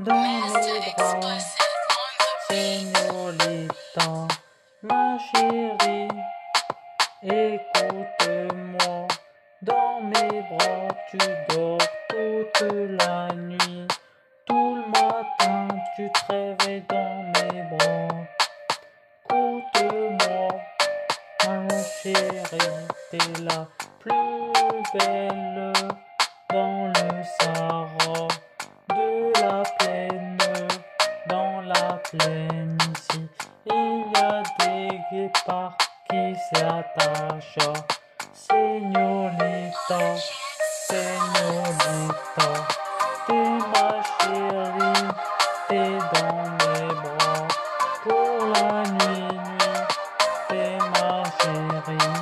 Dans mes bras, Señorita, ma chérie, écoute-moi. Dans mes bras, tu dors toute la nuit. Tout le matin, tu te réveilles dans mes bras. Écoute-moi, ma chérie, t'es la plus belle dans le Sahara la plaine, dans la plaine ici. Il y a des guépards qui s'attachent. Señorita, señorita, t'es ma chérie, t'es dans mes bras pour la nuit, nuit, t'es ma chérie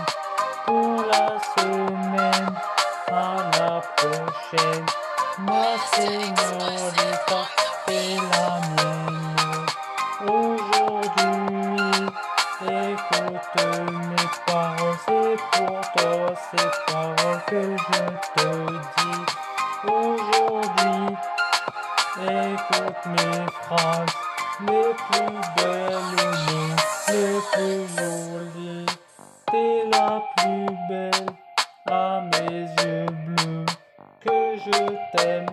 pour la semaine, à la prochaine, ma señorita, Aujourd'hui, écoute mes paroles, c'est pour toi ces paroles que je te dis. Aujourd'hui, écoute mes phrases, les plus belles mots, les plus jolies. T'es la plus belle à mes yeux bleus, que je t'aime